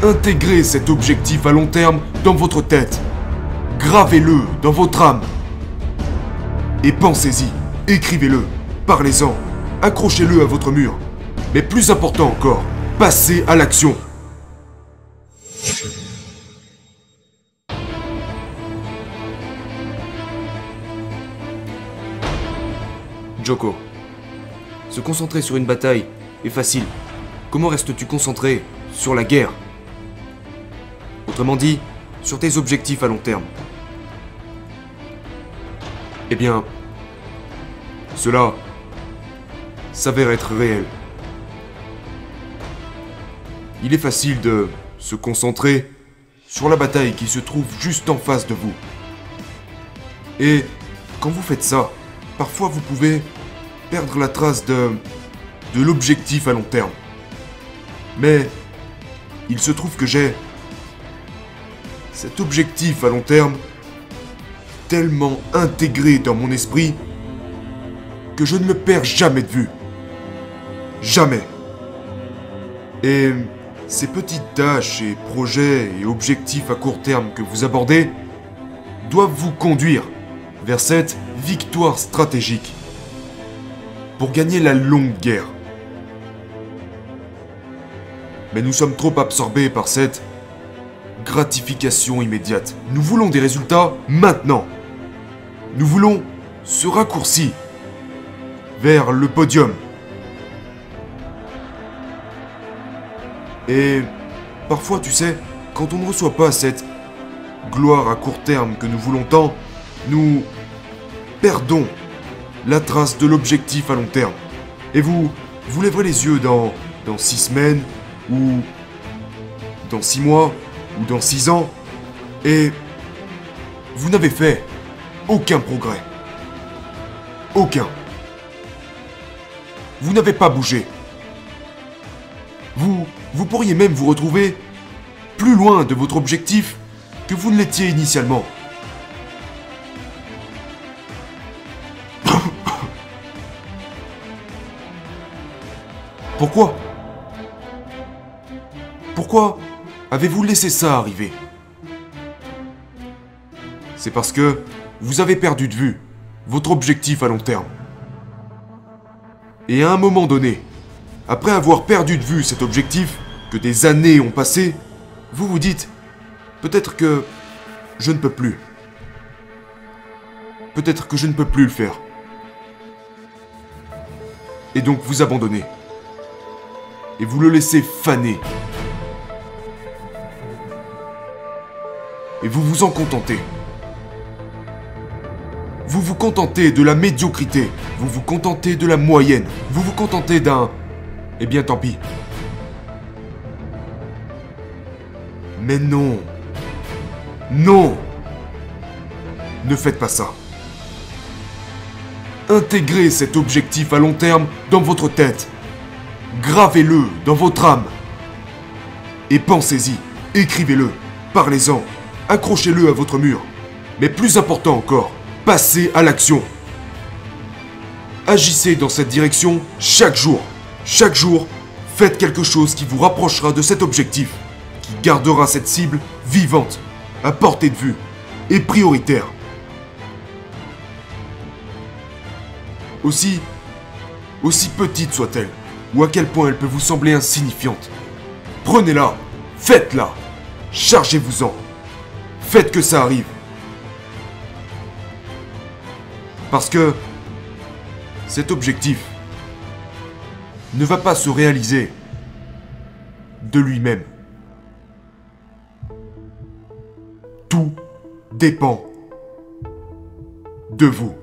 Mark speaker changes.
Speaker 1: Intégrez cet objectif à long terme dans votre tête. Gravez-le dans votre âme. Et pensez-y, écrivez-le, parlez-en, accrochez-le à votre mur. Mais plus important encore, passez à l'action. Joko, se concentrer sur une bataille est facile. Comment restes-tu concentré sur la guerre? Autrement dit, sur tes objectifs à long terme. Eh bien, cela s'avère être réel. Il est facile de se concentrer sur la bataille qui se trouve juste en face de vous. Et quand vous faites ça, parfois vous pouvez perdre la trace de, de l'objectif à long terme. Mais il se trouve que j'ai cet objectif à long terme tellement intégré dans mon esprit que je ne le perds jamais de vue. Jamais. Et ces petites tâches et projets et objectifs à court terme que vous abordez doivent vous conduire vers cette victoire stratégique pour gagner la longue guerre. Mais nous sommes trop absorbés par cette gratification immédiate. Nous voulons des résultats maintenant. Nous voulons ce raccourci vers le podium. Et parfois, tu sais, quand on ne reçoit pas cette gloire à court terme que nous voulons tant, nous perdons la trace de l'objectif à long terme. Et vous, vous lèverez les yeux dans, dans six semaines, ou dans six mois, ou dans six ans, et vous n'avez fait aucun progrès. Aucun. Vous n'avez pas bougé. Vous, vous pourriez même vous retrouver plus loin de votre objectif que vous ne l'étiez initialement. Pourquoi? Pourquoi avez-vous laissé ça arriver? C'est parce que vous avez perdu de vue votre objectif à long terme. Et à un moment donné, après avoir perdu de vue cet objectif, que des années ont passé, vous vous dites, peut-être que je ne peux plus. Peut-être que je ne peux plus le faire. Et donc vous abandonnez. Et vous le laissez faner. Et vous vous en contentez. Vous vous contentez de la médiocrité. Vous vous contentez de la moyenne. Vous vous contentez d'un... Eh bien tant pis. Mais non. Non. Ne faites pas ça. Intégrez cet objectif à long terme dans votre tête. Gravez-le dans votre âme. Et pensez-y, écrivez-le, parlez-en, accrochez-le à votre mur. Mais plus important encore, passez à l'action. Agissez dans cette direction chaque jour. Chaque jour, faites quelque chose qui vous rapprochera de cet objectif, qui gardera cette cible vivante, à portée de vue et prioritaire. Aussi, aussi petite soit-elle, ou à quel point elle peut vous sembler insignifiante, prenez-la, faites-la, chargez-vous-en, faites que ça arrive. Parce que cet objectif ne va pas se réaliser de lui-même. Tout dépend de vous.